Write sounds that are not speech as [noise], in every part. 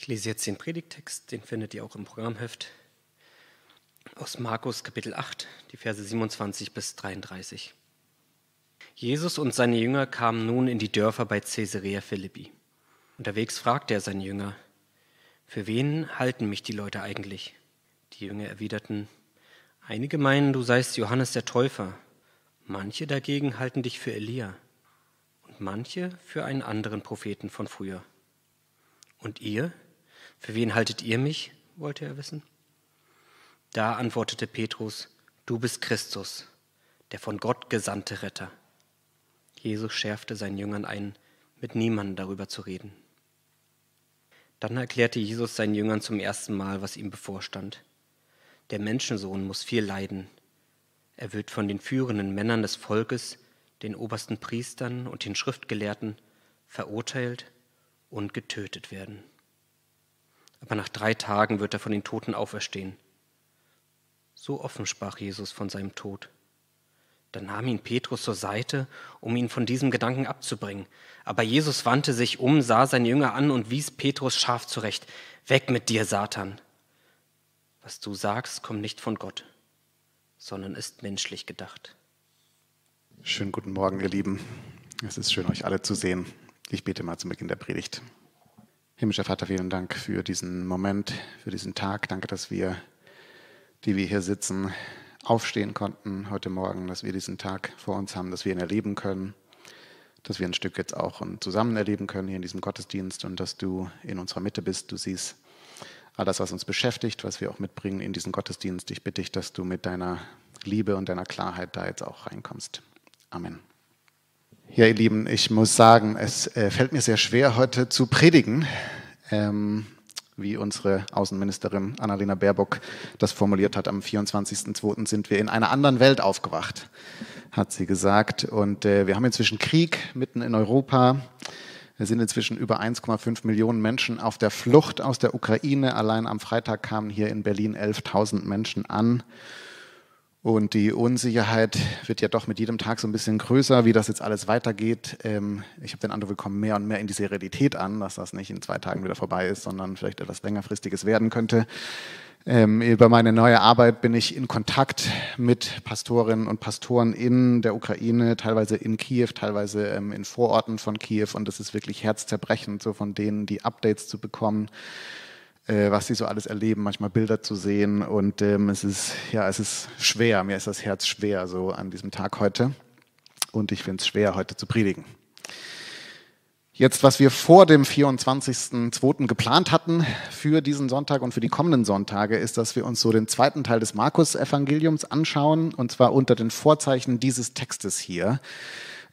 Ich lese jetzt den Predigtext, den findet ihr auch im Programmheft aus Markus Kapitel 8, die Verse 27 bis 33. Jesus und seine Jünger kamen nun in die Dörfer bei Caesarea Philippi. Unterwegs fragte er seine Jünger, für wen halten mich die Leute eigentlich? Die Jünger erwiderten, einige meinen, du seist Johannes der Täufer, manche dagegen halten dich für Elia und manche für einen anderen Propheten von früher. Und ihr? Für wen haltet ihr mich? wollte er wissen. Da antwortete Petrus, du bist Christus, der von Gott gesandte Retter. Jesus schärfte seinen Jüngern ein, mit niemandem darüber zu reden. Dann erklärte Jesus seinen Jüngern zum ersten Mal, was ihm bevorstand. Der Menschensohn muss viel leiden. Er wird von den führenden Männern des Volkes, den obersten Priestern und den Schriftgelehrten verurteilt und getötet werden aber nach drei Tagen wird er von den Toten auferstehen. So offen sprach Jesus von seinem Tod. Da nahm ihn Petrus zur Seite, um ihn von diesem Gedanken abzubringen. Aber Jesus wandte sich um, sah seine Jünger an und wies Petrus scharf zurecht. Weg mit dir, Satan! Was du sagst, kommt nicht von Gott, sondern ist menschlich gedacht. Schönen guten Morgen, ihr Lieben. Es ist schön, euch alle zu sehen. Ich bete mal zum Beginn der Predigt. Himmlischer Vater, vielen Dank für diesen Moment, für diesen Tag. Danke, dass wir, die wir hier sitzen, aufstehen konnten heute Morgen, dass wir diesen Tag vor uns haben, dass wir ihn erleben können, dass wir ein Stück jetzt auch zusammen erleben können hier in diesem Gottesdienst und dass du in unserer Mitte bist. Du siehst all das, was uns beschäftigt, was wir auch mitbringen in diesen Gottesdienst. Ich bitte dich, dass du mit deiner Liebe und deiner Klarheit da jetzt auch reinkommst. Amen. Ja, ihr Lieben, ich muss sagen, es äh, fällt mir sehr schwer, heute zu predigen, ähm, wie unsere Außenministerin Annalena Baerbock das formuliert hat. Am 24.02. sind wir in einer anderen Welt aufgewacht, hat sie gesagt. Und äh, wir haben inzwischen Krieg mitten in Europa. Wir sind inzwischen über 1,5 Millionen Menschen auf der Flucht aus der Ukraine. Allein am Freitag kamen hier in Berlin 11.000 Menschen an. Und die Unsicherheit wird ja doch mit jedem Tag so ein bisschen größer, wie das jetzt alles weitergeht. Ähm, ich habe den Eindruck, wir kommen mehr und mehr in diese Realität an, dass das nicht in zwei Tagen wieder vorbei ist, sondern vielleicht etwas längerfristiges werden könnte. Ähm, über meine neue Arbeit bin ich in Kontakt mit Pastorinnen und Pastoren in der Ukraine, teilweise in Kiew, teilweise ähm, in Vororten von Kiew. Und das ist wirklich herzzerbrechend, so von denen die Updates zu bekommen äh, was sie so alles erleben, manchmal Bilder zu sehen. Und ähm, es ist, ja, es ist schwer, mir ist das Herz schwer so an diesem Tag heute. Und ich finde es schwer, heute zu predigen. Jetzt, was wir vor dem 24.02. geplant hatten für diesen Sonntag und für die kommenden Sonntage, ist, dass wir uns so den zweiten Teil des Markus-Evangeliums anschauen, und zwar unter den Vorzeichen dieses Textes hier.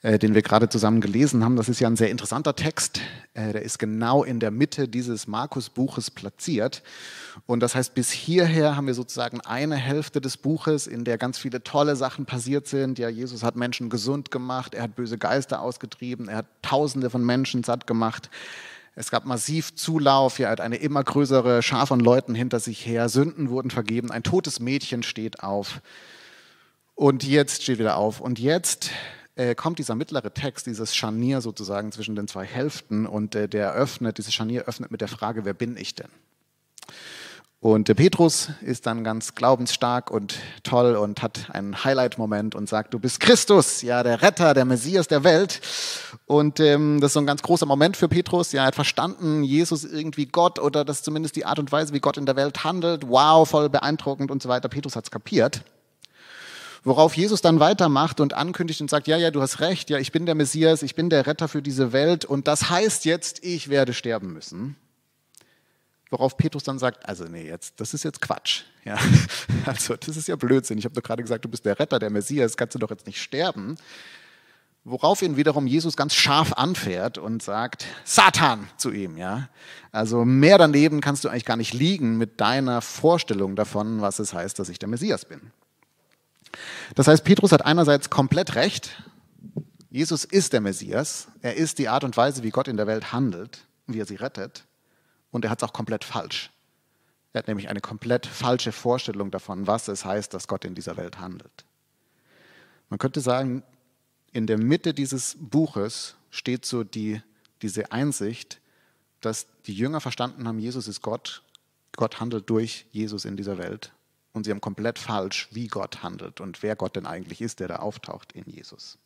Äh, den wir gerade zusammen gelesen haben. Das ist ja ein sehr interessanter Text. Äh, der ist genau in der Mitte dieses Markus-Buches platziert. Und das heißt, bis hierher haben wir sozusagen eine Hälfte des Buches, in der ganz viele tolle Sachen passiert sind. Ja, Jesus hat Menschen gesund gemacht, er hat böse Geister ausgetrieben, er hat Tausende von Menschen satt gemacht. Es gab massiv Zulauf, er hat eine immer größere Schar von Leuten hinter sich her. Sünden wurden vergeben, ein totes Mädchen steht auf. Und jetzt steht wieder auf. Und jetzt äh, kommt dieser mittlere Text, dieses Scharnier sozusagen zwischen den zwei Hälften und äh, der öffnet, dieses Scharnier öffnet mit der Frage, wer bin ich denn? Und der Petrus ist dann ganz glaubensstark und toll und hat einen Highlight-Moment und sagt, du bist Christus, ja, der Retter, der Messias der Welt. Und ähm, das ist so ein ganz großer Moment für Petrus. Ja, er hat verstanden, Jesus irgendwie Gott oder das ist zumindest die Art und Weise, wie Gott in der Welt handelt. Wow, voll beeindruckend und so weiter. Petrus hat es kapiert. Worauf Jesus dann weitermacht und ankündigt und sagt, ja, ja, du hast recht, ja, ich bin der Messias, ich bin der Retter für diese Welt und das heißt jetzt, ich werde sterben müssen. Worauf Petrus dann sagt, also nee, jetzt, das ist jetzt Quatsch. Ja, [laughs] also das ist ja Blödsinn. Ich habe doch gerade gesagt, du bist der Retter, der Messias, kannst du doch jetzt nicht sterben. Worauf ihn wiederum Jesus ganz scharf anfährt und sagt, Satan zu ihm, ja. Also mehr daneben kannst du eigentlich gar nicht liegen mit deiner Vorstellung davon, was es heißt, dass ich der Messias bin. Das heißt, Petrus hat einerseits komplett recht. Jesus ist der Messias. Er ist die Art und Weise, wie Gott in der Welt handelt, wie er sie rettet. Und er hat es auch komplett falsch. Er hat nämlich eine komplett falsche Vorstellung davon, was es heißt, dass Gott in dieser Welt handelt. Man könnte sagen, in der Mitte dieses Buches steht so die, diese Einsicht, dass die Jünger verstanden haben, Jesus ist Gott, Gott handelt durch Jesus in dieser Welt. Und sie haben komplett falsch, wie Gott handelt und wer Gott denn eigentlich ist, der da auftaucht in Jesus.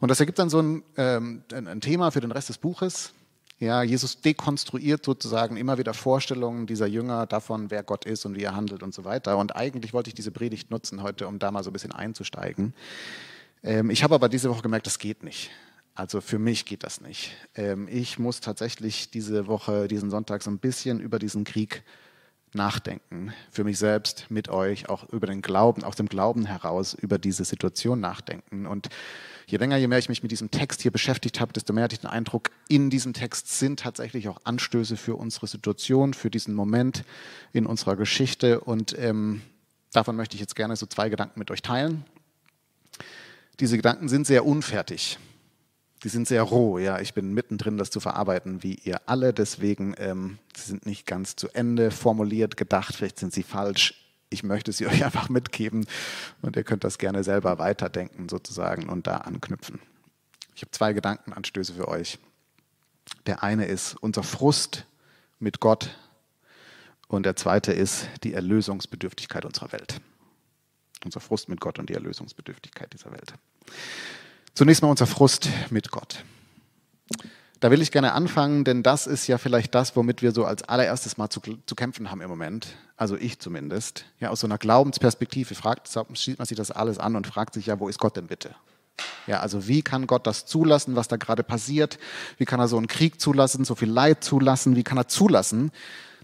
Und das ergibt dann so ein, ähm, ein Thema für den Rest des Buches. Ja, Jesus dekonstruiert sozusagen immer wieder Vorstellungen dieser Jünger davon, wer Gott ist und wie er handelt und so weiter. Und eigentlich wollte ich diese Predigt nutzen heute, um da mal so ein bisschen einzusteigen. Ähm, ich habe aber diese Woche gemerkt, das geht nicht. Also für mich geht das nicht. Ähm, ich muss tatsächlich diese Woche, diesen Sonntag so ein bisschen über diesen Krieg nachdenken. Für mich selbst, mit euch, auch über den Glauben, aus dem Glauben heraus über diese Situation nachdenken. Und je länger, je mehr ich mich mit diesem Text hier beschäftigt habe, desto mehr hatte ich den Eindruck, in diesem Text sind tatsächlich auch Anstöße für unsere Situation, für diesen Moment in unserer Geschichte. Und ähm, davon möchte ich jetzt gerne so zwei Gedanken mit euch teilen. Diese Gedanken sind sehr unfertig die sind sehr roh. Ja, ich bin mittendrin, das zu verarbeiten, wie ihr alle. Deswegen, ähm, sie sind nicht ganz zu Ende formuliert, gedacht. Vielleicht sind sie falsch. Ich möchte sie [laughs] euch einfach mitgeben und ihr könnt das gerne selber weiterdenken sozusagen und da anknüpfen. Ich habe zwei Gedankenanstöße für euch. Der eine ist unser Frust mit Gott und der zweite ist die Erlösungsbedürftigkeit unserer Welt. Unser Frust mit Gott und die Erlösungsbedürftigkeit dieser Welt. Zunächst mal unser Frust mit Gott. Da will ich gerne anfangen, denn das ist ja vielleicht das, womit wir so als allererstes mal zu, zu kämpfen haben im Moment. Also ich zumindest. Ja, aus so einer Glaubensperspektive fragt, sieht man sich das alles an und fragt sich ja, wo ist Gott denn bitte? Ja, also wie kann Gott das zulassen, was da gerade passiert? Wie kann er so einen Krieg zulassen, so viel Leid zulassen? Wie kann er zulassen,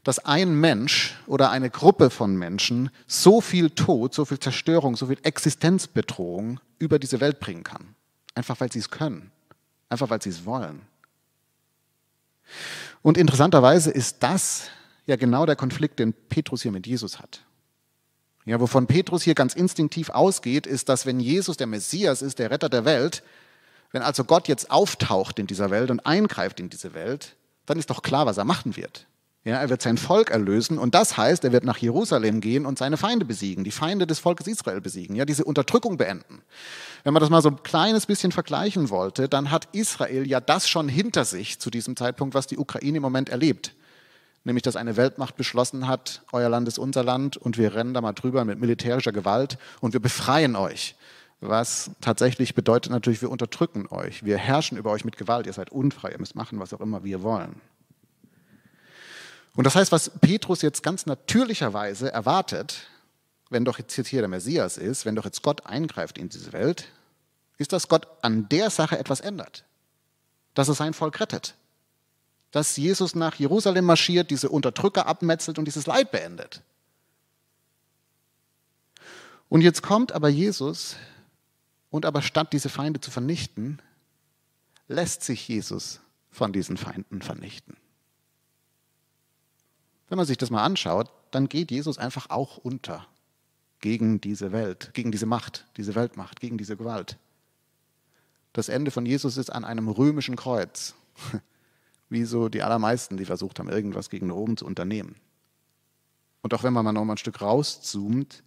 dass ein Mensch oder eine Gruppe von Menschen so viel Tod, so viel Zerstörung, so viel Existenzbedrohung über diese Welt bringen kann? Einfach weil sie es können. Einfach weil sie es wollen. Und interessanterweise ist das ja genau der Konflikt, den Petrus hier mit Jesus hat. Ja, wovon Petrus hier ganz instinktiv ausgeht, ist, dass wenn Jesus der Messias ist, der Retter der Welt, wenn also Gott jetzt auftaucht in dieser Welt und eingreift in diese Welt, dann ist doch klar, was er machen wird. Ja, er wird sein Volk erlösen und das heißt, er wird nach Jerusalem gehen und seine Feinde besiegen, die Feinde des Volkes Israel besiegen, ja, diese Unterdrückung beenden. Wenn man das mal so ein kleines bisschen vergleichen wollte, dann hat Israel ja das schon hinter sich zu diesem Zeitpunkt, was die Ukraine im Moment erlebt. Nämlich, dass eine Weltmacht beschlossen hat, euer Land ist unser Land und wir rennen da mal drüber mit militärischer Gewalt und wir befreien euch. Was tatsächlich bedeutet natürlich, wir unterdrücken euch, wir herrschen über euch mit Gewalt, ihr seid unfrei, ihr müsst machen, was auch immer wir wollen. Und das heißt, was Petrus jetzt ganz natürlicherweise erwartet, wenn doch jetzt hier der Messias ist, wenn doch jetzt Gott eingreift in diese Welt, ist, dass Gott an der Sache etwas ändert. Dass er sein Volk rettet. Dass Jesus nach Jerusalem marschiert, diese Unterdrücker abmetzelt und dieses Leid beendet. Und jetzt kommt aber Jesus und aber statt diese Feinde zu vernichten, lässt sich Jesus von diesen Feinden vernichten. Wenn man sich das mal anschaut, dann geht Jesus einfach auch unter gegen diese Welt, gegen diese Macht, diese Weltmacht, gegen diese Gewalt. Das Ende von Jesus ist an einem römischen Kreuz, [laughs] wie so die allermeisten, die versucht haben, irgendwas gegen Rom zu unternehmen. Und auch wenn man mal noch ein Stück rauszoomt,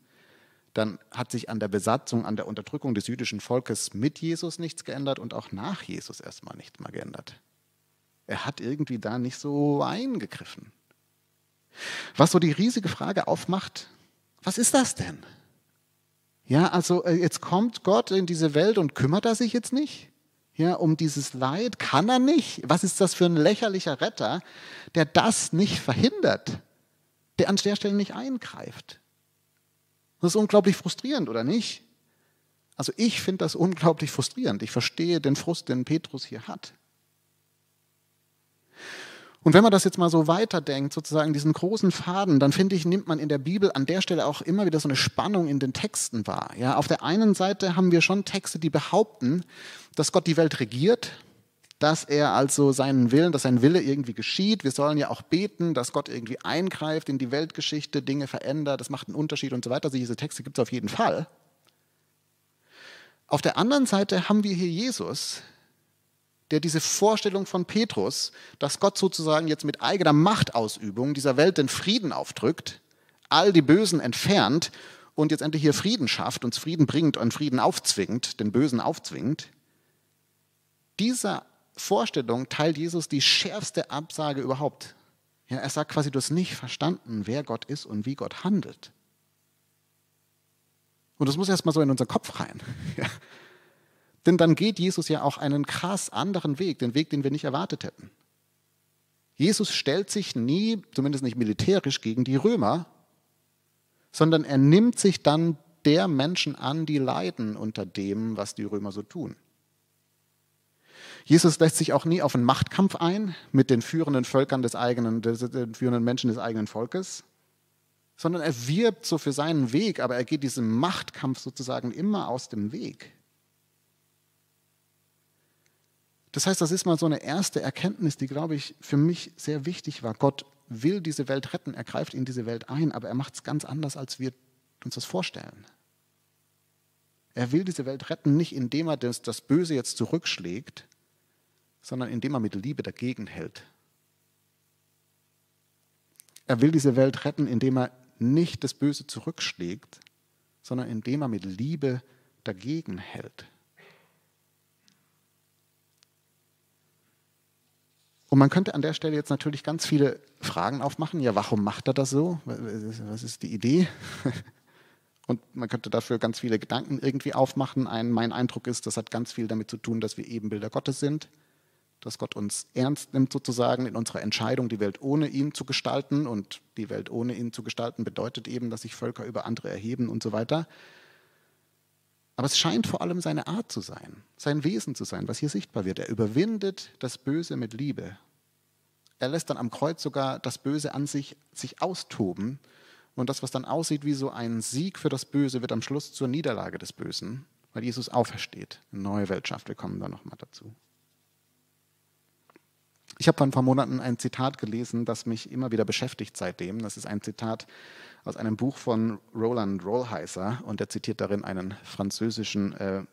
dann hat sich an der Besatzung, an der Unterdrückung des jüdischen Volkes mit Jesus nichts geändert und auch nach Jesus erstmal nichts mehr geändert. Er hat irgendwie da nicht so eingegriffen. Was so die riesige Frage aufmacht, was ist das denn? Ja, also äh, jetzt kommt Gott in diese Welt und kümmert er sich jetzt nicht? Ja, um dieses Leid kann er nicht. Was ist das für ein lächerlicher Retter, der das nicht verhindert, der an der Stelle nicht eingreift? Das ist unglaublich frustrierend, oder nicht? Also ich finde das unglaublich frustrierend. Ich verstehe den Frust, den Petrus hier hat. Und wenn man das jetzt mal so weiterdenkt, sozusagen diesen großen Faden, dann finde ich, nimmt man in der Bibel an der Stelle auch immer wieder so eine Spannung in den Texten wahr. Ja, auf der einen Seite haben wir schon Texte, die behaupten, dass Gott die Welt regiert, dass er also seinen Willen, dass sein Wille irgendwie geschieht. Wir sollen ja auch beten, dass Gott irgendwie eingreift in die Weltgeschichte, Dinge verändert, das macht einen Unterschied und so weiter. Also diese Texte gibt es auf jeden Fall. Auf der anderen Seite haben wir hier Jesus, der diese Vorstellung von Petrus, dass Gott sozusagen jetzt mit eigener Machtausübung dieser Welt den Frieden aufdrückt, all die Bösen entfernt und jetzt endlich hier Frieden schafft, uns Frieden bringt und Frieden aufzwingt, den Bösen aufzwingt, dieser Vorstellung teilt Jesus die schärfste Absage überhaupt. Ja, er sagt quasi, du hast nicht verstanden, wer Gott ist und wie Gott handelt. Und das muss erstmal so in unseren Kopf rein. [laughs] Ja. Denn dann geht Jesus ja auch einen krass anderen Weg, den Weg, den wir nicht erwartet hätten. Jesus stellt sich nie, zumindest nicht militärisch, gegen die Römer, sondern er nimmt sich dann der Menschen an, die leiden unter dem, was die Römer so tun. Jesus lässt sich auch nie auf einen Machtkampf ein mit den führenden Völkern des eigenen, den führenden Menschen des eigenen Volkes, sondern er wirbt so für seinen Weg, aber er geht diesem Machtkampf sozusagen immer aus dem Weg. Das heißt, das ist mal so eine erste Erkenntnis, die, glaube ich, für mich sehr wichtig war. Gott will diese Welt retten, er greift in diese Welt ein, aber er macht es ganz anders, als wir uns das vorstellen. Er will diese Welt retten, nicht indem er das, das Böse jetzt zurückschlägt, sondern indem er mit Liebe dagegen hält. Er will diese Welt retten, indem er nicht das Böse zurückschlägt, sondern indem er mit Liebe dagegen hält. Und man könnte an der Stelle jetzt natürlich ganz viele Fragen aufmachen. Ja, warum macht er das so? Was ist die Idee? [laughs] Und man könnte dafür ganz viele Gedanken irgendwie aufmachen. Ein, mein Eindruck ist, das hat ganz viel damit zu tun, dass wir Ebenbilder Gottes sind, dass Gott uns ernst nimmt sozusagen in unserer Entscheidung, die Welt ohne ihn zu gestalten. Und die Welt ohne ihn zu gestalten bedeutet eben, dass sich Völker über andere erheben und so weiter. Aber es scheint vor allem seine Art zu sein, sein Wesen zu sein, was hier sichtbar wird. Er überwindet das Böse mit Liebe. Er lässt dann am Kreuz sogar das Böse an sich sich austoben. Und das, was dann aussieht wie so ein Sieg für das Böse, wird am Schluss zur Niederlage des Bösen, weil Jesus aufersteht. Eine neue Welt schafft. Wir kommen da nochmal dazu. Ich habe vor ein paar Monaten ein Zitat gelesen, das mich immer wieder beschäftigt seitdem. Das ist ein Zitat aus einem Buch von Roland Rollheiser und er zitiert darin einen französischen äh,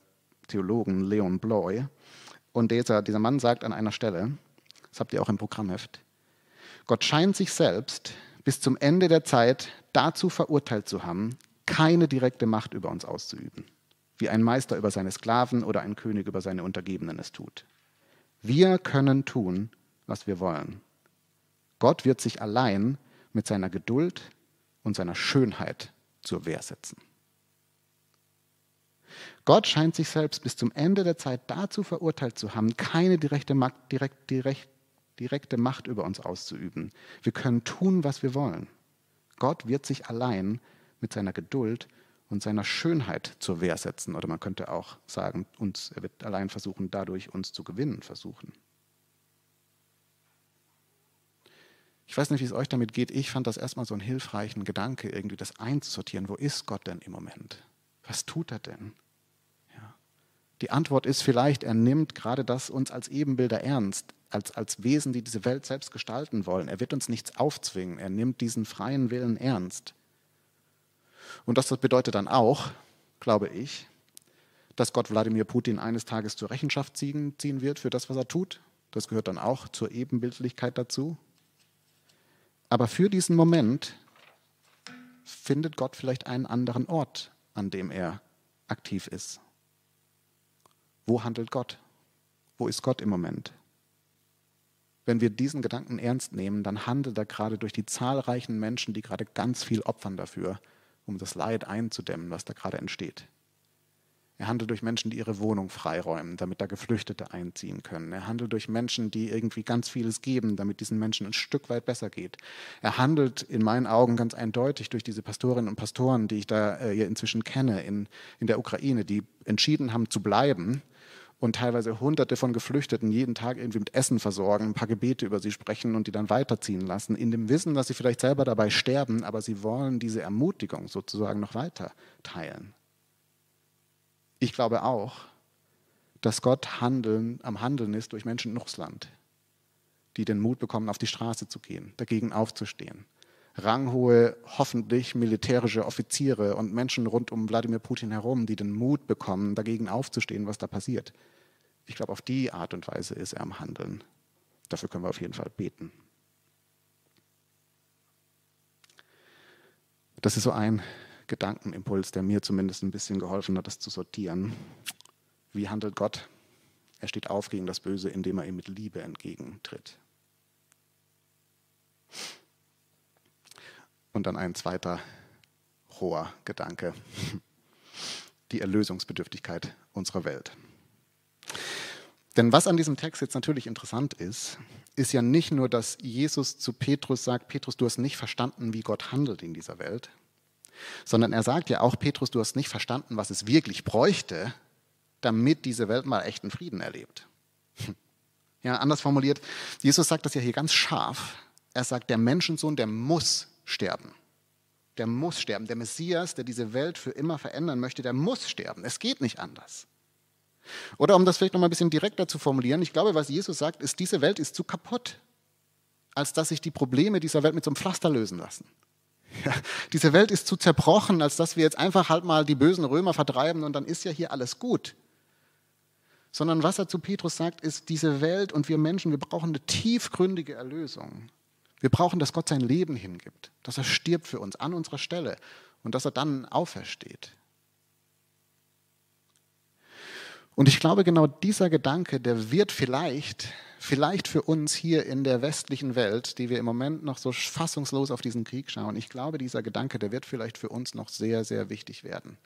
Theologen, Leon Bloy. Und dieser, dieser Mann sagt an einer Stelle, das habt ihr auch im Programmheft, Gott scheint sich selbst bis zum Ende der Zeit dazu verurteilt zu haben, keine direkte Macht über uns auszuüben, wie ein Meister über seine Sklaven oder ein König über seine Untergebenen es tut. Wir können tun, was wir wollen. Gott wird sich allein mit seiner Geduld und seiner Schönheit zur Wehr setzen. Gott scheint sich selbst bis zum Ende der Zeit dazu verurteilt zu haben, keine direkte Macht, direkt, direkt, direkte Macht über uns auszuüben. Wir können tun, was wir wollen. Gott wird sich allein mit seiner Geduld und seiner Schönheit zur Wehr setzen. Oder man könnte auch sagen, uns, er wird allein versuchen, dadurch uns zu gewinnen versuchen. Ich weiß nicht, wie es euch damit geht. Ich fand das erstmal so einen hilfreichen Gedanke, irgendwie das einzusortieren. Wo ist Gott denn im Moment? Was tut er denn? Ja. Die Antwort ist vielleicht, er nimmt gerade das uns als Ebenbilder ernst, als, als Wesen, die diese Welt selbst gestalten wollen. Er wird uns nichts aufzwingen. Er nimmt diesen freien Willen ernst. Und das bedeutet dann auch, glaube ich, dass Gott Wladimir Putin eines Tages zur Rechenschaft ziehen, ziehen wird für das, was er tut. Das gehört dann auch zur Ebenbildlichkeit dazu. Aber für diesen Moment findet Gott vielleicht einen anderen Ort, an dem er aktiv ist. Wo handelt Gott? Wo ist Gott im Moment? Wenn wir diesen Gedanken ernst nehmen, dann handelt er gerade durch die zahlreichen Menschen, die gerade ganz viel opfern dafür, um das Leid einzudämmen, was da gerade entsteht. Er handelt durch Menschen, die ihre Wohnung freiräumen, damit da Geflüchtete einziehen können. Er handelt durch Menschen, die irgendwie ganz vieles geben, damit diesen Menschen ein Stück weit besser geht. Er handelt in meinen Augen ganz eindeutig durch diese Pastorinnen und Pastoren, die ich da äh, inzwischen kenne in, in der Ukraine, die entschieden haben zu bleiben und teilweise hunderte von Geflüchteten jeden Tag irgendwie mit Essen versorgen, ein paar Gebete über sie sprechen und die dann weiterziehen lassen, in dem Wissen, dass sie vielleicht selber dabei sterben, aber sie wollen diese Ermutigung sozusagen noch weiter teilen. Ich glaube auch, dass Gott handeln, am Handeln ist durch Menschen in Russland, die den Mut bekommen, auf die Straße zu gehen, dagegen aufzustehen. Ranghohe, hoffentlich militärische Offiziere und Menschen rund um Wladimir Putin herum, die den Mut bekommen, dagegen aufzustehen, was da passiert. Ich glaube, auf die Art und Weise ist er am Handeln. Dafür können wir auf jeden Fall beten. Das ist so ein Gedankenimpuls, der mir zumindest ein bisschen geholfen hat, das zu sortieren. Wie handelt Gott? Er steht auf gegen das Böse, indem er ihm mit Liebe entgegentritt. Und dann ein zweiter hoher Gedanke, die Erlösungsbedürftigkeit unserer Welt. Denn was an diesem Text jetzt natürlich interessant ist, ist ja nicht nur, dass Jesus zu Petrus sagt, Petrus, du hast nicht verstanden, wie Gott handelt in dieser Welt, sondern er sagt ja auch, Petrus, du hast nicht verstanden, was es wirklich bräuchte, damit diese Welt mal echten Frieden erlebt. Ja, anders formuliert, Jesus sagt das ja hier ganz scharf. Er sagt, der Menschensohn, der muss sterben. Der muss sterben. Der Messias, der diese Welt für immer verändern möchte, der muss sterben. Es geht nicht anders. Oder um das vielleicht noch mal ein bisschen direkter zu formulieren, ich glaube, was Jesus sagt, ist, diese Welt ist zu kaputt, als dass sich die Probleme dieser Welt mit so einem Pflaster lösen lassen. Ja, diese Welt ist zu zerbrochen, als dass wir jetzt einfach halt mal die bösen Römer vertreiben und dann ist ja hier alles gut. Sondern was er zu Petrus sagt, ist, diese Welt und wir Menschen, wir brauchen eine tiefgründige Erlösung. Wir brauchen, dass Gott sein Leben hingibt, dass er stirbt für uns an unserer Stelle und dass er dann aufersteht. Und ich glaube, genau dieser Gedanke, der wird vielleicht, vielleicht für uns hier in der westlichen Welt, die wir im Moment noch so fassungslos auf diesen Krieg schauen, ich glaube, dieser Gedanke, der wird vielleicht für uns noch sehr, sehr wichtig werden.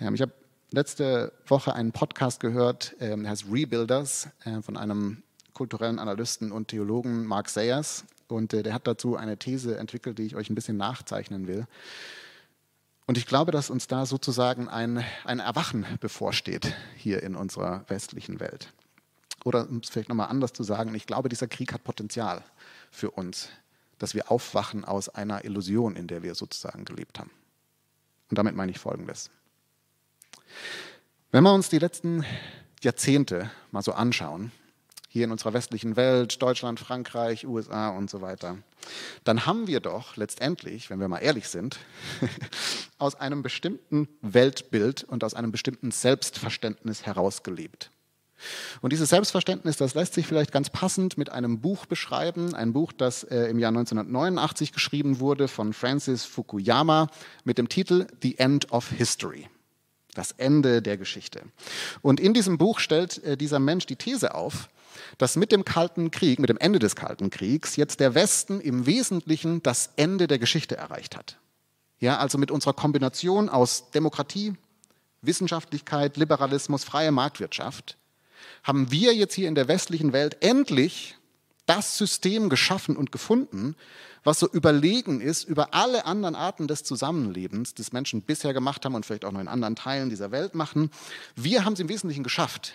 Ähm, ich habe letzte Woche einen Podcast gehört, ähm, der heißt Rebuilders äh, von einem kulturellen Analysten und Theologen Mark Sayers. Und äh, der hat dazu eine These entwickelt, die ich euch ein bisschen nachzeichnen will. Und ich glaube, dass uns da sozusagen ein, ein Erwachen bevorsteht hier in unserer westlichen Welt. Oder um es vielleicht nochmal anders zu sagen, ich glaube, dieser Krieg hat Potenzial für uns, dass wir aufwachen aus einer Illusion, in der wir sozusagen gelebt haben. Und damit meine ich Folgendes. Wenn wir uns die letzten Jahrzehnte mal so anschauen, hier in unserer westlichen Welt, Deutschland, Frankreich, USA und so weiter, dann haben wir doch letztendlich, wenn wir mal ehrlich sind, [laughs] aus einem bestimmten Weltbild und aus einem bestimmten Selbstverständnis herausgelebt. Und dieses Selbstverständnis, das lässt sich vielleicht ganz passend mit einem Buch beschreiben, ein Buch, das äh, im Jahr 1989 geschrieben wurde von Francis Fukuyama mit dem Titel The End of History. Das Ende der Geschichte. Und in diesem Buch stellt äh, dieser Mensch die These auf, dass mit dem Kalten Krieg, mit dem Ende des Kalten Kriegs, jetzt der Westen im Wesentlichen das Ende der Geschichte erreicht hat. Ja, also mit unserer Kombination aus Demokratie, Wissenschaftlichkeit, Liberalismus, freie Marktwirtschaft, haben wir jetzt hier in der westlichen Welt endlich das System geschaffen und gefunden, was so überlegen ist über alle anderen Arten des Zusammenlebens, das Menschen bisher gemacht haben und vielleicht auch noch in anderen Teilen dieser Welt machen. Wir haben es im Wesentlichen geschafft.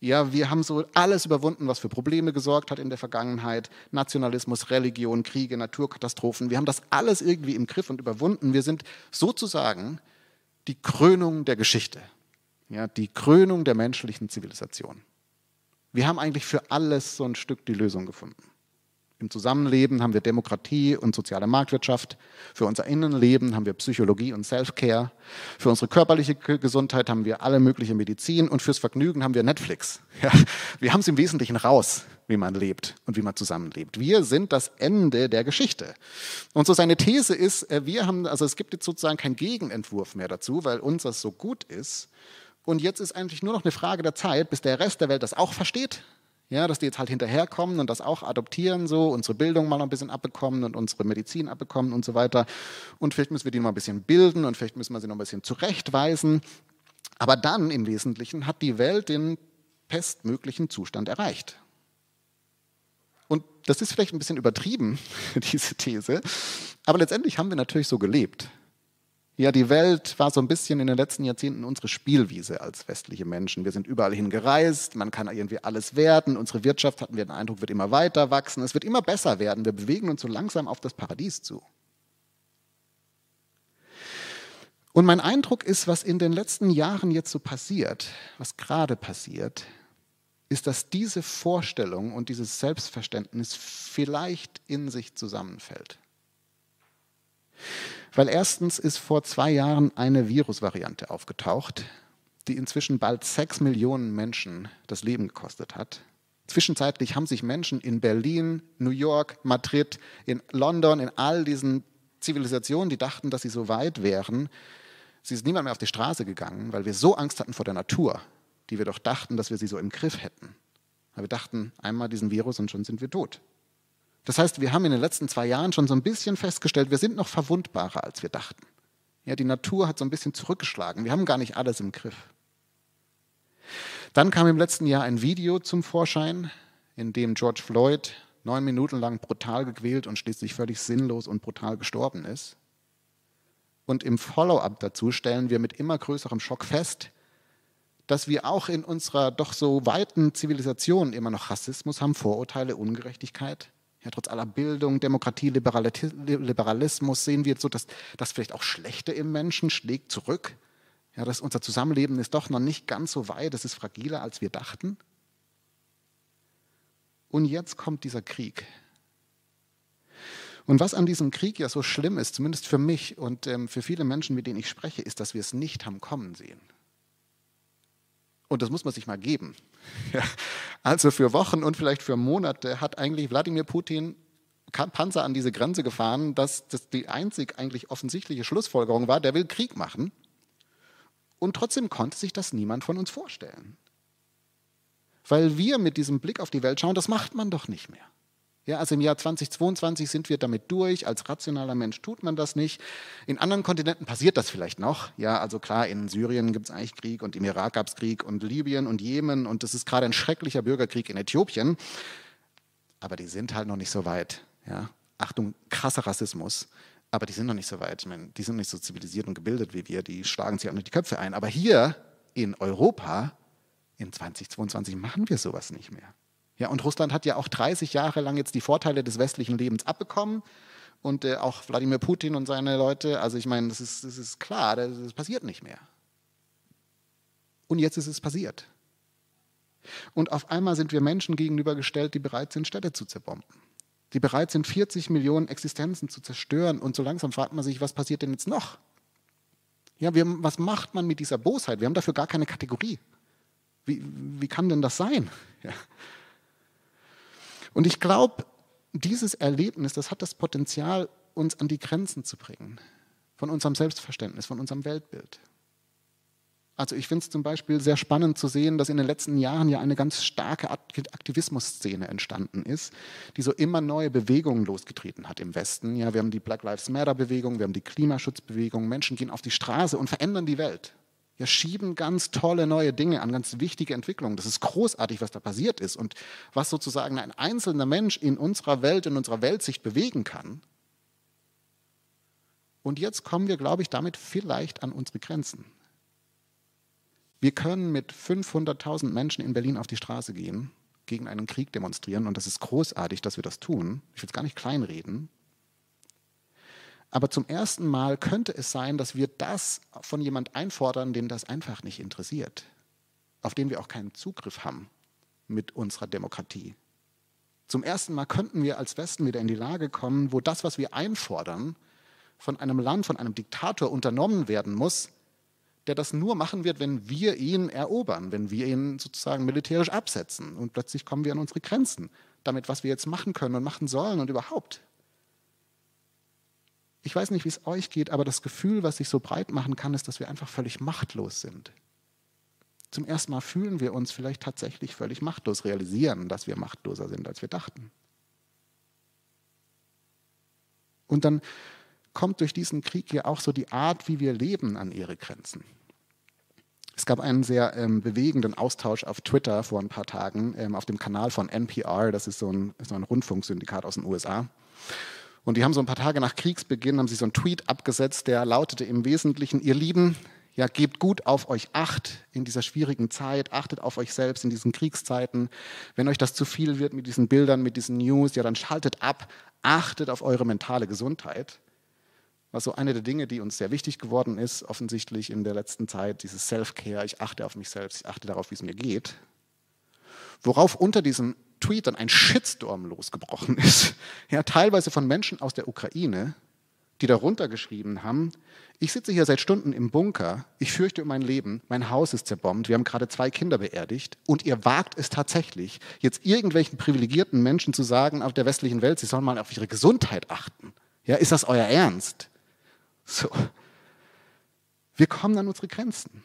Ja, wir haben so alles überwunden, was für Probleme gesorgt hat in der Vergangenheit. Nationalismus, Religion, Kriege, Naturkatastrophen. Wir haben das alles irgendwie im Griff und überwunden. Wir sind sozusagen die Krönung der Geschichte. Ja, die Krönung der menschlichen Zivilisation. Wir haben eigentlich für alles so ein Stück die Lösung gefunden. Im Zusammenleben haben wir Demokratie und soziale Marktwirtschaft. Für unser Innenleben haben wir Psychologie und Self-Care. Für unsere körperliche Gesundheit haben wir alle mögliche Medizin. Und fürs Vergnügen haben wir Netflix. [laughs] Ja, wir haben es im Wesentlichen raus, wie man lebt und wie man zusammenlebt. Wir sind das Ende der Geschichte. Und so seine These ist, äh, wir haben, also es gibt jetzt sozusagen keinen Gegenentwurf mehr dazu, weil uns das so gut ist. Und jetzt ist eigentlich nur noch eine Frage der Zeit, bis der Rest der Welt das auch versteht ja, dass die jetzt halt hinterherkommen und das auch adoptieren, so unsere Bildung mal ein bisschen abbekommen und unsere Medizin abbekommen und so weiter. Und vielleicht müssen wir die noch ein bisschen bilden und vielleicht müssen wir sie noch ein bisschen zurechtweisen. Aber dann im Wesentlichen hat die Welt den bestmöglichen Zustand erreicht. Und das ist vielleicht ein bisschen übertrieben, [laughs] diese These, aber letztendlich haben wir natürlich so gelebt. Ja, die Welt war so ein bisschen in den letzten Jahrzehnten unsere Spielwiese als westliche Menschen. Wir sind überall hingereist, man kann irgendwie alles werden. Unsere Wirtschaft, hatten wir den Eindruck, wird immer weiter wachsen. Es wird immer besser werden. Wir bewegen uns so langsam auf das Paradies zu. Und mein Eindruck ist, was in den letzten Jahren jetzt so passiert, was gerade passiert, ist, dass diese Vorstellung und dieses Selbstverständnis vielleicht in sich zusammenfällt. Weil erstens ist vor zwei Jahren eine Virusvariante aufgetaucht, die inzwischen bald sechs Millionen Menschen das Leben gekostet hat. Zwischenzeitlich haben sich Menschen in Berlin, New York, Madrid, in London, in all diesen Zivilisationen, die dachten, dass sie so weit wären, sie ist niemand mehr auf die Straße gegangen, weil wir so Angst hatten vor der Natur. die wir doch dachten, dass wir sie so im Griff hätten. Aber wir dachten einmal diesen Virus und schon sind wir tot. Das heißt, wir haben in den letzten zwei Jahren schon so ein bisschen festgestellt, wir sind noch verwundbarer, als wir dachten. Ja, die Natur hat so ein bisschen zurückgeschlagen. Wir haben gar nicht alles im Griff. Dann kam im letzten Jahr ein Video zum Vorschein, in dem George Floyd neun Minuten lang brutal gequält und schließlich völlig sinnlos und brutal gestorben ist. Und im Follow-up dazu stellen wir mit immer größerem Schock fest, dass wir auch in unserer doch so weiten Zivilisation immer noch Rassismus haben, Vorurteile, Ungerechtigkeit. Ja, trotz aller Bildung, Demokratie, Liberalismus sehen wir so, dass das vielleicht auch Schlechte im Menschen schlägt zurück. Ja, dass unser Zusammenleben ist doch noch nicht ganz so weit, es ist fragiler, als wir dachten. Und jetzt kommt dieser Krieg. Und was an diesem Krieg ja so schlimm ist, zumindest für mich und ähm, für viele Menschen, mit denen ich spreche, ist, dass wir es nicht haben kommen sehen. Und das muss man sich mal geben. [laughs] Ja. Also für Wochen und vielleicht für Monate hat eigentlich Wladimir Putin Panzer an diese Grenze gefahren, dass das die einzig eigentlich offensichtliche Schlussfolgerung war, der will Krieg machen. Und trotzdem konnte sich das niemand von uns vorstellen. Weil wir mit diesem Blick auf die Welt schauen, das macht man doch nicht mehr. Ja, also im Jahr 2022 sind wir damit durch. Als rationaler Mensch tut man das nicht. In anderen Kontinenten passiert das vielleicht noch. Ja, also klar, in Syrien gibt es eigentlich Krieg und im Irak gab es Krieg und Libyen und Jemen und das ist gerade ein schrecklicher Bürgerkrieg in Äthiopien. Aber die sind halt noch nicht so weit. Ja, Achtung, krasser Rassismus. Aber die sind noch nicht so weit. Ich meine, die sind nicht so zivilisiert und gebildet wie wir. Die schlagen sich auch nicht die Köpfe ein. Aber hier in Europa in 2022 machen wir sowas nicht mehr. Ja, und Russland hat ja auch 30 Jahre lang jetzt die Vorteile des westlichen Lebens abbekommen. Und äh, auch Wladimir Putin und seine Leute, also ich meine, das ist, das ist klar, das, das passiert nicht mehr. Und jetzt ist es passiert. Und auf einmal sind wir Menschen gegenübergestellt, die bereit sind, Städte zu zerbomben. Die bereit sind, 40 Millionen Existenzen zu zerstören. Und so langsam fragt man sich, was passiert denn jetzt noch? Ja, wir, was macht man mit dieser Bosheit? Wir haben dafür gar keine Kategorie. Wie, wie kann denn das sein? Ja. Und ich glaube, dieses Erlebnis, das hat das Potenzial, uns an die Grenzen zu bringen. Von unserem Selbstverständnis, von unserem Weltbild. Also ich finde es zum Beispiel sehr spannend zu sehen, dass in den letzten Jahren ja eine ganz starke Aktivismus-Szene entstanden ist, die so immer neue Bewegungen losgetreten hat im Westen. Ja, wir haben die Black Lives Matter-Bewegung, wir haben die Klimaschutzbewegung. Menschen gehen auf die Straße und verändern die Welt. Wir schieben ganz tolle neue Dinge an, ganz wichtige Entwicklungen. Das ist großartig, was da passiert ist und was sozusagen ein einzelner Mensch in unserer Welt, in unserer Weltsicht bewegen kann. Und jetzt kommen wir, glaube ich, damit vielleicht an unsere Grenzen. Wir können mit 500.000 Menschen in Berlin auf die Straße gehen, gegen einen Krieg demonstrieren und das ist großartig, dass wir das tun. Ich will es gar nicht kleinreden. Aber zum ersten Mal könnte es sein, dass wir das von jemand einfordern, den das einfach nicht interessiert, auf den wir auch keinen Zugriff haben mit unserer Demokratie. Zum ersten Mal könnten wir als Westen wieder in die Lage kommen, wo das, was wir einfordern, von einem Land, von einem Diktator unternommen werden muss, der das nur machen wird, wenn wir ihn erobern, wenn wir ihn sozusagen militärisch absetzen. Und plötzlich kommen wir an unsere Grenzen damit, was wir jetzt machen können und machen sollen und überhaupt. Ich weiß nicht, wie es euch geht, aber das Gefühl, was sich so breit machen kann, ist, dass wir einfach völlig machtlos sind. Zum ersten Mal fühlen wir uns vielleicht tatsächlich völlig machtlos, realisieren, dass wir machtloser sind, als wir dachten. Und dann kommt durch diesen Krieg ja auch so die Art, wie wir leben, an ihre Grenzen. Es gab einen sehr ähm, bewegenden Austausch auf Twitter vor ein paar Tagen ähm, auf dem Kanal von NPR, das ist so ein, so ein Rundfunksyndikat aus den USA. Und die haben so ein paar Tage nach Kriegsbeginn, haben sie so einen Tweet abgesetzt, der lautete im Wesentlichen, ihr Lieben, ja, gebt gut auf euch acht in dieser schwierigen Zeit, achtet auf euch selbst in diesen Kriegszeiten. Wenn euch das zu viel wird mit diesen Bildern, mit diesen News, ja, dann schaltet ab, achtet auf eure mentale Gesundheit. Was so eine der Dinge, die uns sehr wichtig geworden ist, offensichtlich in der letzten Zeit, dieses Self-Care, ich achte auf mich selbst, ich achte darauf, wie es mir geht. Worauf unter diesem Tweet dann ein Shitstorm losgebrochen [laughs] ist. Ja, teilweise von Menschen aus der Ukraine, die darunter geschrieben haben, ich sitze hier seit Stunden im Bunker, ich fürchte um mein Leben, mein Haus ist zerbombt, wir haben gerade zwei Kinder beerdigt und ihr wagt es tatsächlich, jetzt irgendwelchen privilegierten Menschen zu sagen auf der westlichen Welt, sie sollen mal auf ihre Gesundheit achten. Ja, ist das euer Ernst? So. Wir kommen an unsere Grenzen.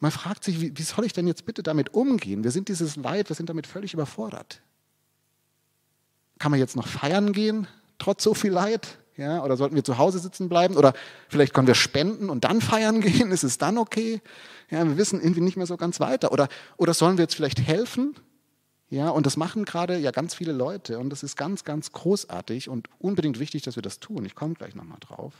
Man fragt sich, wie, wie soll ich denn jetzt bitte damit umgehen? Wir sind dieses Leid, wir sind damit völlig überfordert. Kann man jetzt noch feiern gehen, trotz so viel Leid? Ja, oder sollten wir zu Hause sitzen bleiben? Oder vielleicht können wir spenden und dann feiern [laughs] gehen? Ist es dann okay? Ja, wir wissen irgendwie nicht mehr so ganz weiter. Oder, oder sollen wir jetzt vielleicht helfen? Ja, und das machen gerade ja ganz viele Leute und das ist ganz, ganz großartig und unbedingt wichtig, dass wir das tun. Ich komme gleich nochmal drauf.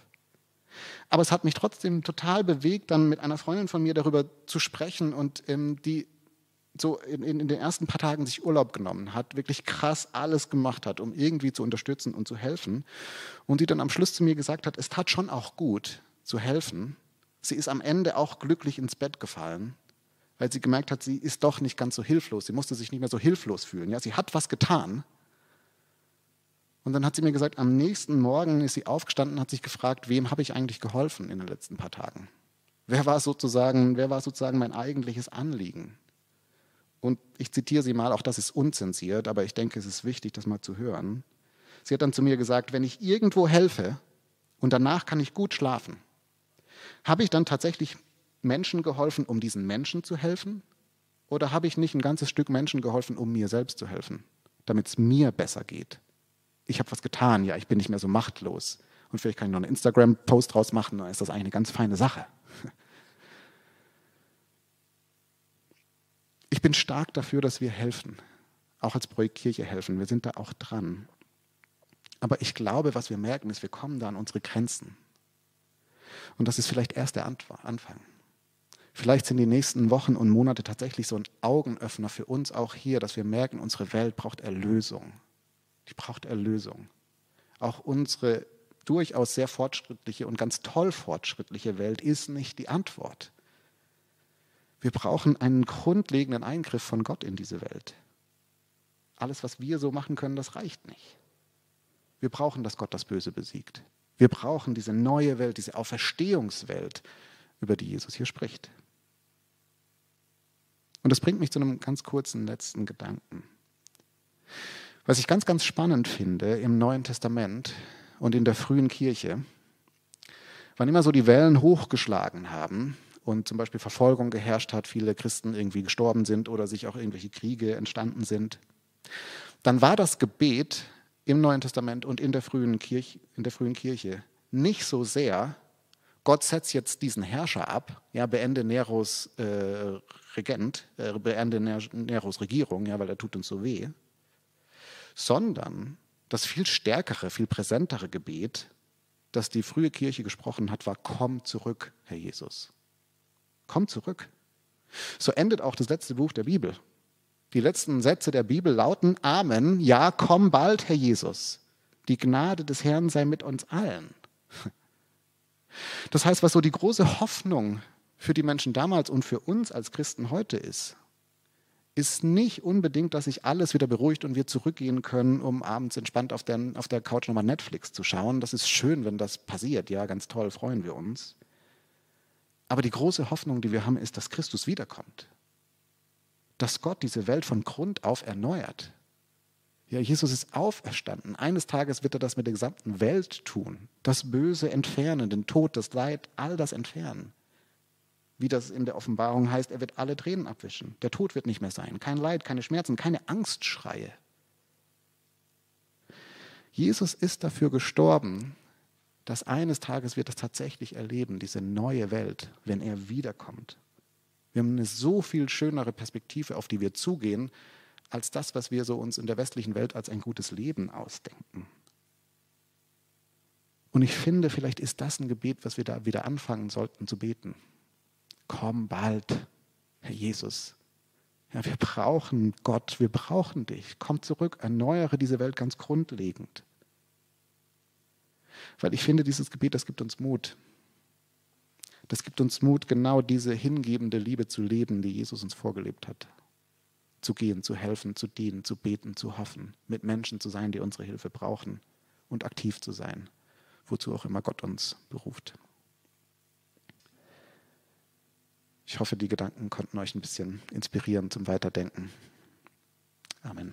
Aber es hat mich trotzdem total bewegt, dann mit einer Freundin von mir darüber zu sprechen und ähm, die so in, in, den ersten paar Tagen sich Urlaub genommen hat, wirklich krass alles gemacht hat, um irgendwie zu unterstützen und zu helfen. Und die dann am Schluss zu mir gesagt hat, es tat schon auch gut zu helfen. Sie ist am Ende auch glücklich ins Bett gefallen weil sie gemerkt hat, sie ist doch nicht ganz so hilflos. Sie musste sich nicht mehr so hilflos fühlen. Ja, sie hat was getan. Und dann hat sie mir gesagt, am nächsten Morgen ist sie aufgestanden und hat sich gefragt, wem habe ich eigentlich geholfen in den letzten paar Tagen? Wer war sozusagen, wer war sozusagen mein eigentliches Anliegen? Und ich zitiere sie mal, auch das ist unzensiert, aber ich denke, es ist wichtig, das mal zu hören. Sie hat dann zu mir gesagt, wenn ich irgendwo helfe und danach kann ich gut schlafen, habe ich dann tatsächlich Menschen geholfen, um diesen Menschen zu helfen? Oder habe ich nicht ein ganzes Stück Menschen geholfen, um mir selbst zu helfen, damit es mir besser geht? Ich habe was getan, ja, ich bin nicht mehr so machtlos. Und vielleicht kann ich noch einen Instagram-Post draus machen, dann ist das eigentlich eine ganz feine Sache. [laughs] Ich bin stark dafür, dass wir helfen, auch als Projekt Kirche helfen. Wir sind da auch dran. Aber ich glaube, was wir merken, ist, wir kommen da an unsere Grenzen. Und das ist vielleicht erst der Anfang. Vielleicht sind die nächsten Wochen und Monate tatsächlich so ein Augenöffner für uns auch hier, dass wir merken, unsere Welt braucht Erlösung. Die braucht Erlösung. Auch unsere durchaus sehr fortschrittliche und ganz toll fortschrittliche Welt ist nicht die Antwort. Wir brauchen einen grundlegenden Eingriff von Gott in diese Welt. Alles, was wir so machen können, das reicht nicht. Wir brauchen, dass Gott das Böse besiegt. Wir brauchen diese neue Welt, diese Auferstehungswelt, über die Jesus hier spricht. Und das bringt mich zu einem ganz kurzen letzten Gedanken. Was ich ganz, ganz spannend finde im Neuen Testament und in der frühen Kirche, wann immer so die Wellen hochgeschlagen haben und zum Beispiel Verfolgung geherrscht hat, viele Christen irgendwie gestorben sind oder sich auch irgendwelche Kriege entstanden sind, dann war das Gebet im Neuen Testament und in der frühen Kirche, in der frühen Kirche nicht so sehr Gott setzt jetzt diesen Herrscher ab, ja, beende Neros äh, Regent, äh, beende Neros Regierung, ja, weil er tut uns so weh, sondern das viel stärkere, viel präsentere Gebet, das die frühe Kirche gesprochen hat, war, komm zurück, Herr Jesus. Komm zurück. So endet auch das letzte Buch der Bibel. Die letzten Sätze der Bibel lauten, Amen, ja, komm bald, Herr Jesus. Die Gnade des Herrn sei mit uns allen. Das heißt, was so die große Hoffnung für die Menschen damals und für uns als Christen heute ist, ist nicht unbedingt, dass sich alles wieder beruhigt und wir zurückgehen können, um abends entspannt auf der, auf der Couch nochmal Netflix zu schauen. Das ist schön, wenn das passiert. Ja, ganz toll, freuen wir uns. Aber die große Hoffnung, die wir haben, ist, dass Christus wiederkommt. Dass Gott diese Welt von Grund auf erneuert. Ja, Jesus ist auferstanden. Eines Tages wird er das mit der gesamten Welt tun. Das Böse entfernen, den Tod, das Leid, all das entfernen. Wie das in der Offenbarung heißt, er wird alle Tränen abwischen. Der Tod wird nicht mehr sein. Kein Leid, keine Schmerzen, keine Angstschreie. Jesus ist dafür gestorben, dass eines Tages wir das tatsächlich erleben, diese neue Welt, wenn er wiederkommt. Wir haben eine so viel schönere Perspektive, auf die wir zugehen, als das, was wir so uns in der westlichen Welt als ein gutes Leben ausdenken. Und ich finde, vielleicht ist das ein Gebet, was wir da wieder anfangen sollten zu beten. Komm bald, Herr Jesus. Ja, wir brauchen Gott, wir brauchen dich. Komm zurück, erneuere diese Welt ganz grundlegend. Weil ich finde, dieses Gebet, das gibt uns Mut. Das gibt uns Mut, genau diese hingebende Liebe zu leben, die Jesus uns vorgelebt hat zu gehen, zu helfen, zu dienen, zu beten, zu hoffen, mit Menschen zu sein, die unsere Hilfe brauchen und aktiv zu sein, wozu auch immer Gott uns beruft. Ich hoffe, die Gedanken konnten euch ein bisschen inspirieren zum Weiterdenken. Amen.